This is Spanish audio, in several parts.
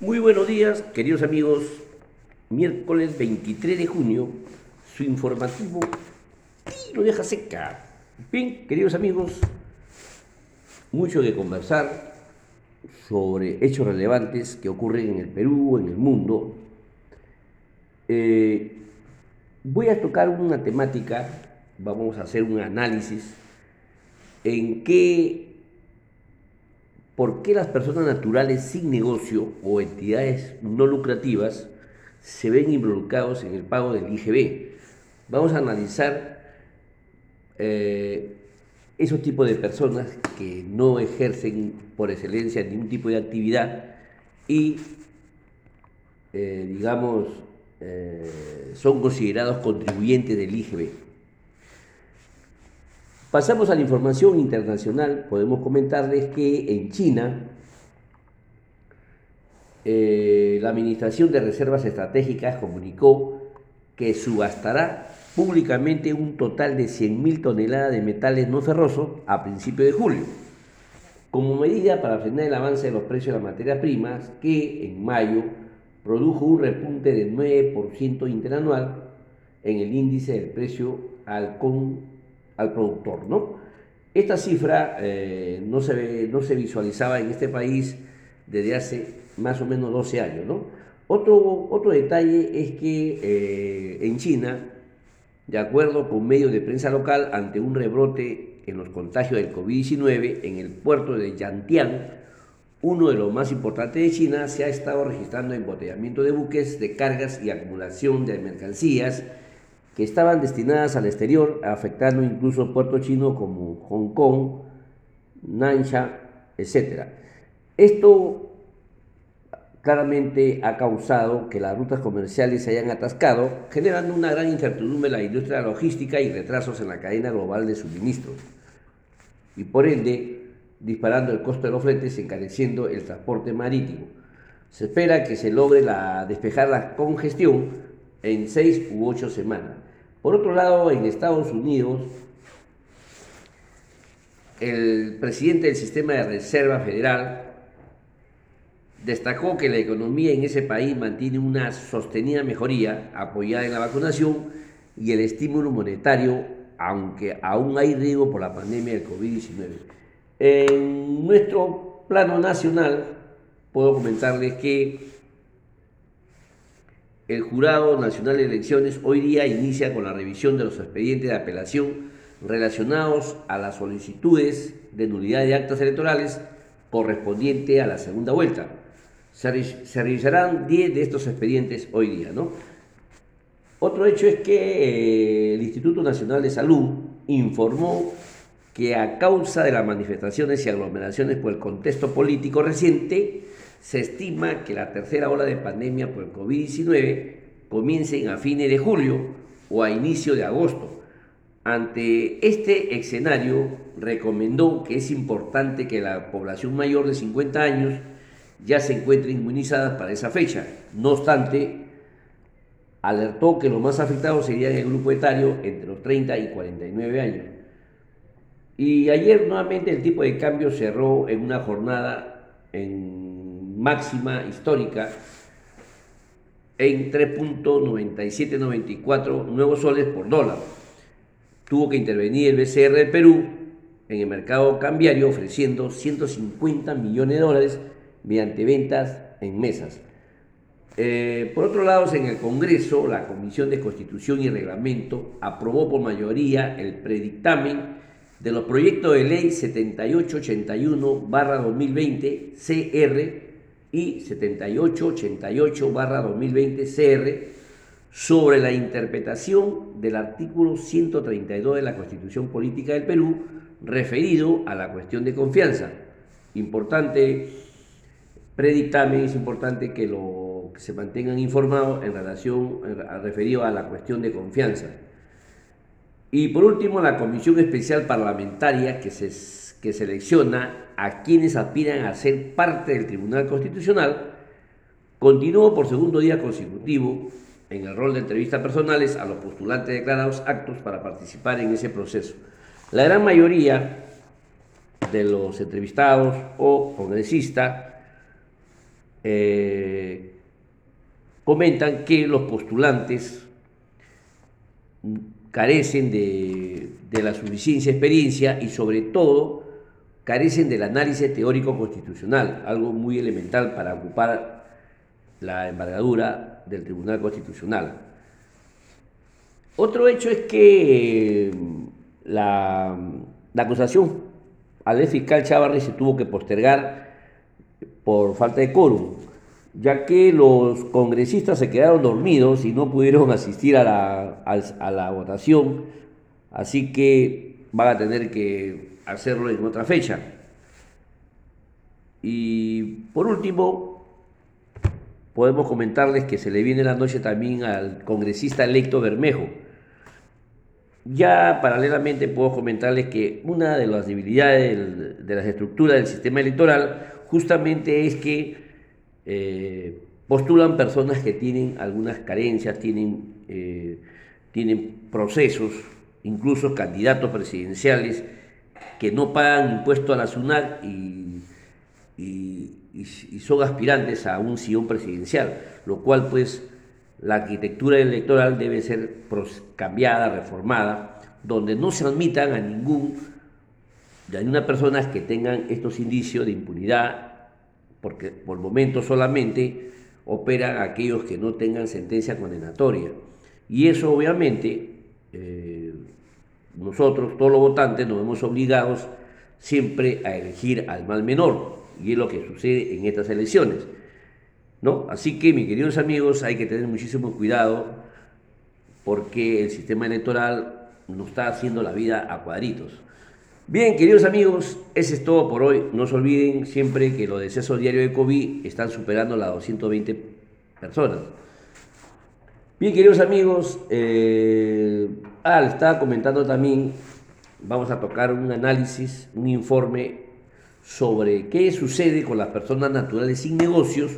Muy buenos días, queridos amigos. Miércoles 23 de junio, su informativo lo deja seca. Bien, queridos amigos, mucho de conversar sobre hechos relevantes que ocurren en el Perú, en el mundo. Eh, voy a tocar una temática, vamos a hacer un análisis en qué ¿Por qué las personas naturales sin negocio o entidades no lucrativas se ven involucrados en el pago del IGB? Vamos a analizar eh, esos tipos de personas que no ejercen por excelencia ningún tipo de actividad y, eh, digamos, eh, son considerados contribuyentes del IGB. Pasamos a la información internacional. Podemos comentarles que en China eh, la Administración de Reservas Estratégicas comunicó que subastará públicamente un total de 100.000 toneladas de metales no ferrosos a principios de julio, como medida para frenar el avance de los precios de las materias primas, que en mayo produjo un repunte del 9% interanual en el índice del precio al con al productor. ¿no? Esta cifra eh, no, se, no se visualizaba en este país desde hace más o menos 12 años. ¿no? Otro, otro detalle es que eh, en China, de acuerdo con medios de prensa local, ante un rebrote en los contagios del COVID-19 en el puerto de Yantian, uno de los más importantes de China, se ha estado registrando embotellamiento de buques de cargas y acumulación de mercancías que estaban destinadas al exterior, afectando incluso puertos chinos como Hong Kong, Nansha, etc. Esto claramente ha causado que las rutas comerciales se hayan atascado, generando una gran incertidumbre en la industria logística y retrasos en la cadena global de suministro. Y por ende, disparando el costo de los fletes, encareciendo el transporte marítimo. Se espera que se logre la, despejar la congestión en seis u ocho semanas. Por otro lado, en Estados Unidos, el presidente del sistema de Reserva Federal destacó que la economía en ese país mantiene una sostenida mejoría apoyada en la vacunación y el estímulo monetario, aunque aún hay riesgo por la pandemia del COVID-19. En nuestro plano nacional, puedo comentarles que el Jurado Nacional de Elecciones hoy día inicia con la revisión de los expedientes de apelación relacionados a las solicitudes de nulidad de actas electorales correspondiente a la segunda vuelta. Se, revisarán 10 de estos expedientes hoy día. ¿no? Otro hecho es que eh, el Instituto Nacional de Salud informó que a causa de las manifestaciones y aglomeraciones por el contexto político reciente, se estima que la tercera ola de pandemia por el COVID-19 comience a fines de julio o a inicio de agosto. Ante este escenario, recomendó que es importante que la población mayor de 50 años ya se encuentre inmunizada para esa fecha. No obstante, alertó que los más afectados serían el grupo etario entre los 30 y 49 años. Y ayer nuevamente el tipo de cambio cerró en una jornada en máxima histórica en 3.9794 nuevos soles por dólar. Tuvo que intervenir el BCR de Perú en el mercado cambiario ofreciendo 150 millones de dólares mediante ventas en mesas. Eh, por otro lado, en el Congreso, la Comisión de Constitución y Reglamento aprobó por mayoría el predictamen de los proyectos de ley 7881-2020 CR y 7888-2020 CR sobre la interpretación del artículo 132 de la Constitución Política del Perú referido a la cuestión de confianza. Importante predictamen, es importante que, lo, se mantengan informados en relación referido a la cuestión de confianza. Y por último, la Comisión Especial Parlamentaria que se que selecciona a quienes aspiran a ser parte del Tribunal Constitucional, continuó por segundo día consecutivo en el rol de entrevistas personales a los postulantes declarados actos para participar en ese proceso. La gran mayoría de los entrevistados o congresistas eh, comentan que los postulantes carecen de, de la suficiencia experiencia y sobre todo carecen del análisis teórico constitucional, algo muy elemental para ocupar la embargadura del Tribunal Constitucional. Otro hecho es que la, acusación al fiscal Chávarri se tuvo que postergar por falta de quórum, ya que los congresistas se quedaron dormidos y no pudieron asistir a la, a la votación, así que van a tener que hacerlo en otra fecha. Y por último, podemos comentarles que se le viene la noche también al congresista electo Bermejo. Ya paralelamente puedo comentarles que una de las debilidades de las estructuras del sistema electoral justamente es que eh, postulan personas que tienen algunas carencias, tienen, eh, tienen procesos, incluso candidatos presidenciales que no pagan impuesto a la SUNAT y, son aspirantes a un sillón presidencial, lo cual pues la arquitectura electoral debe ser cambiada, reformada, donde no se admitan a ningún de una personas que tengan estos indicios de impunidad, porque por momento solamente operan aquellos que no tengan sentencia condenatoria. Y eso obviamente eh, nosotros, todos los votantes, nos vemos obligados siempre a elegir al mal menor, y es lo que sucede en estas elecciones. ¿no? Así que, mis queridos amigos, hay que tener muchísimo cuidado porque el sistema electoral nos está haciendo la vida a cuadritos. Bien, queridos amigos, ese es todo por hoy. No se olviden siempre que los decesos diarios de COVID están superando las 220 personas. Bien, queridos amigos, eh, ah, comentando también, vamos a tocar un análisis, un informe sobre qué sucede con las personas naturales sin negocios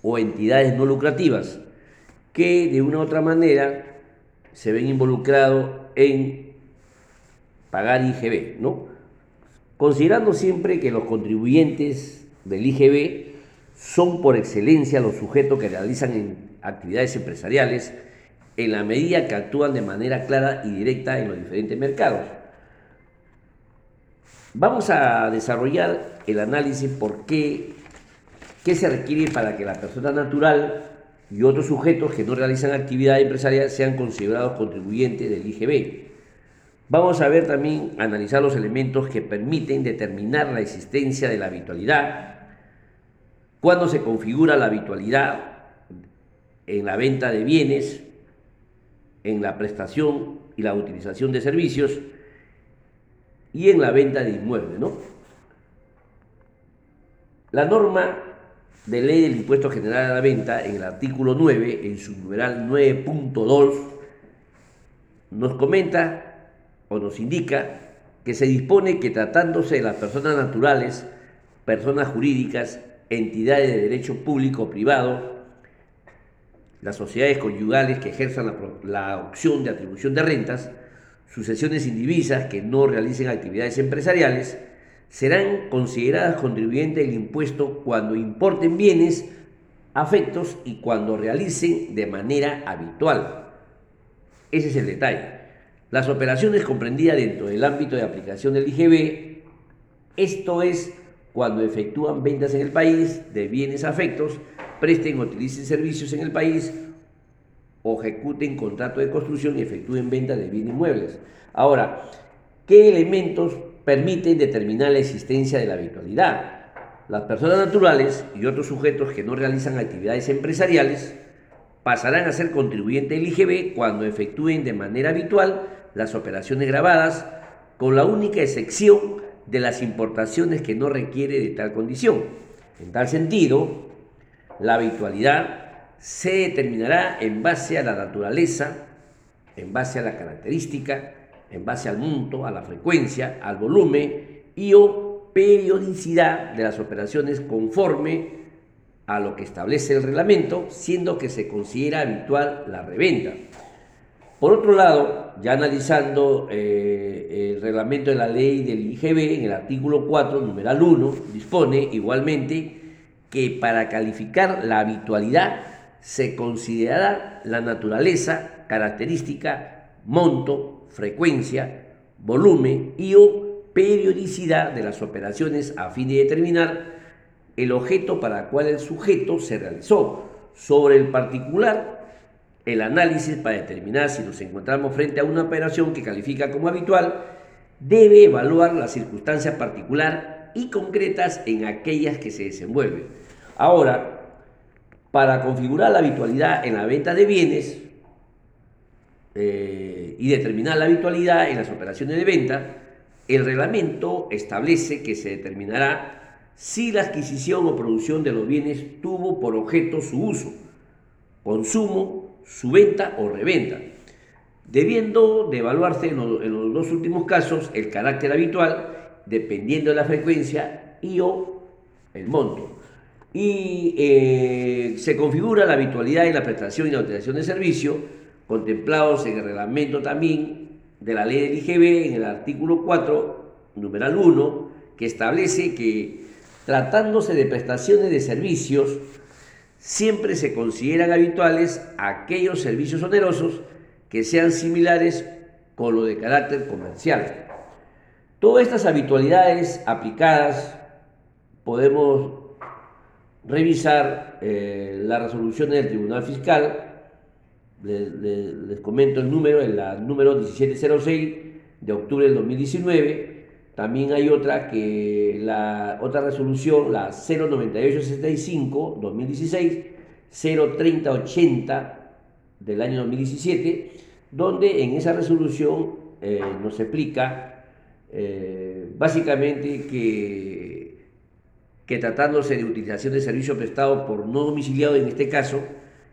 o entidades no lucrativas que de una u otra manera se ven involucrados en pagar IGB, ¿no? Considerando siempre que los contribuyentes del IGB son por excelencia los sujetos que realizan actividades empresariales en la medida que actúan de manera clara y directa en los diferentes mercados. Vamos a desarrollar el análisis por qué, qué se requiere para que la persona natural y otros sujetos que no realizan actividad empresarial sean considerados contribuyentes del IGB. Vamos a ver también, analizar los elementos que permiten determinar la existencia de la habitualidad, cuándo se configura la habitualidad, en la venta de bienes, en la prestación y la utilización de servicios y en la venta de inmuebles. ¿no? La norma de ley del impuesto general a la venta en el artículo 9, en su numeral 9.2, nos comenta o nos indica que se dispone que tratándose de las personas naturales, personas jurídicas, entidades de derecho público o privado, las sociedades conyugales que ejerzan la, opción de atribución de rentas, sucesiones indivisas que no realicen actividades empresariales, serán consideradas contribuyentes del impuesto cuando importen bienes, afectos y cuando realicen de manera habitual. Ese es el detalle. Las operaciones comprendidas dentro del ámbito de aplicación del IGB, esto es cuando efectúan ventas en el país de bienes afectos, presten o utilicen servicios en el país o ejecuten contrato de construcción y efectúen venta de bienes inmuebles. Ahora, ¿qué elementos permiten determinar la existencia de la habitualidad? Las personas naturales y otros sujetos que no realizan actividades empresariales pasarán a ser contribuyentes del IGB cuando efectúen de manera habitual las operaciones grabadas, con la única excepción de las importaciones que no requiere de tal condición. En tal sentido, la habitualidad se determinará en base a la naturaleza, en base a la característica, en base al monto, a la frecuencia, al volumen y o periodicidad de las operaciones conforme a lo que establece el reglamento, siendo que se considera habitual la reventa. Por otro lado, ya analizando eh, el reglamento de la ley del IGB, en el artículo 4, numeral 1, dispone igualmente que para calificar la habitualidad se considerará la naturaleza, característica, monto, frecuencia, volumen y o periodicidad de las operaciones a fin de determinar el objeto para el cual el sujeto se realizó. Sobre el particular, el análisis para determinar si nos encontramos frente a una operación que califica como habitual debe evaluar la circunstancia particular y concretas en aquellas que se desenvuelven. Ahora, para configurar la habitualidad en la venta de bienes eh, y determinar la habitualidad en las operaciones de venta, el reglamento establece que se determinará si la adquisición o producción de los bienes tuvo por objeto su uso, consumo, su venta o reventa, debiendo de evaluarse en los, dos últimos casos el carácter habitual, dependiendo de la frecuencia y o el monto. Y eh, se configura la habitualidad en la prestación y la utilización de servicio, contemplados en el reglamento también de la ley del IGB, en el artículo 4, numeral 1, que establece que Tratándose de prestaciones de servicios, siempre se consideran habituales aquellos servicios onerosos que sean similares con lo de carácter comercial. Todas estas habitualidades aplicadas podemos revisar eh, la resolución del Tribunal Fiscal, les, comento el número, el número 1706 de octubre del 2019, también hay otra que la otra resolución, la 09865 2016, 03080 del año 2017, donde en esa resolución eh, nos explica eh, básicamente que, que tratándose de utilización de servicio prestado por no domiciliado en este caso,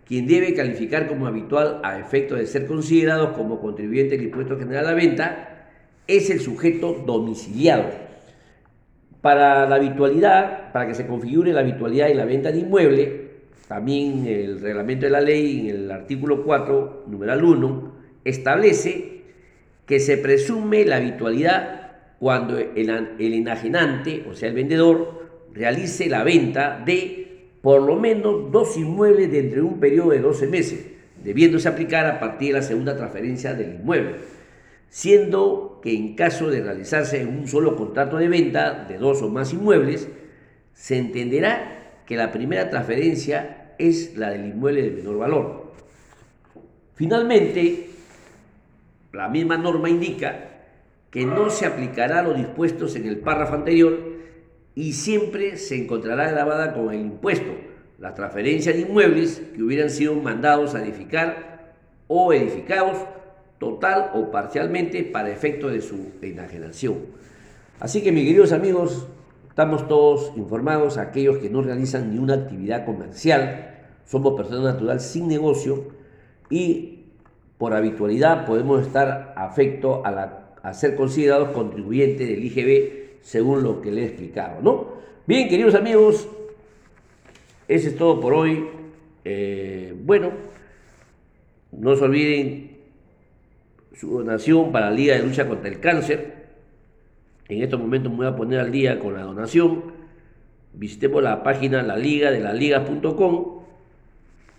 quien debe calificar como habitual a efecto de ser considerados como contribuyente del impuesto general a la venta, es el sujeto domiciliado. Para la habitualidad, para que se configure la habitualidad en la venta de inmueble, también el reglamento de la ley, en el artículo 4, numeral 1, establece que se presume la habitualidad cuando el, el enajenante, o sea, el vendedor, realice la venta de por lo menos dos inmuebles dentro de un periodo de 12 meses, debiéndose aplicar a partir de la segunda transferencia del inmueble siendo que en caso de realizarse un solo contrato de venta de dos o más inmuebles, se entenderá que la primera transferencia es la del inmueble de menor valor. Finalmente, la misma norma indica que no se aplicará lo dispuestos en el párrafo anterior y siempre se encontrará grabada con el impuesto la transferencia de inmuebles que hubieran sido mandados a edificar o edificados total o parcialmente para efecto de su enajenación. Así que mis queridos amigos, estamos todos informados, aquellos que no realizan ni una actividad comercial, somos personas naturales sin negocio y por habitualidad podemos estar afecto a, a ser considerados contribuyentes del IGB según lo que le he explicado, ¿no? Bien, queridos amigos, eso es todo por hoy. Eh, bueno, no se olviden su donación para la Liga de Lucha contra el Cáncer. En estos momentos me voy a poner al día con la donación. Visitemos la página la liga de la.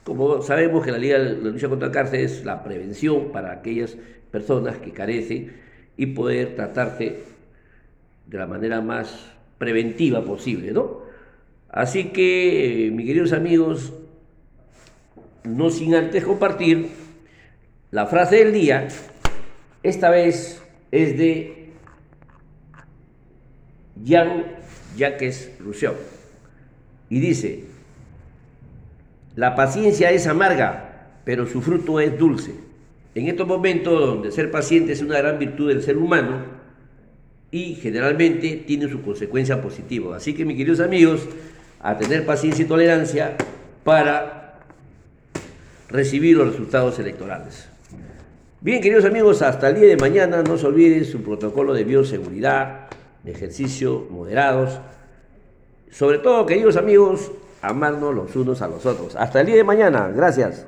Como sabemos que la Liga de Lucha contra el Cáncer es la prevención para aquellas personas que carecen y poder tratarse de la manera más preventiva posible, ¿no? Así que, eh, mis queridos amigos, no sin antes compartir la frase del día esta vez es de Jean-Jacques Rousseau. Y dice, la paciencia es amarga, pero su fruto es dulce. En estos momentos donde ser paciente es una gran virtud del ser humano y generalmente tiene su consecuencia positiva. Así que mis queridos amigos, a tener paciencia y tolerancia para recibir los resultados electorales. Bien, queridos amigos, hasta el día de mañana no se olviden su protocolo de bioseguridad, de ejercicio moderados. Sobre todo, queridos amigos, amarnos los unos a los otros. Hasta el día de mañana. Gracias.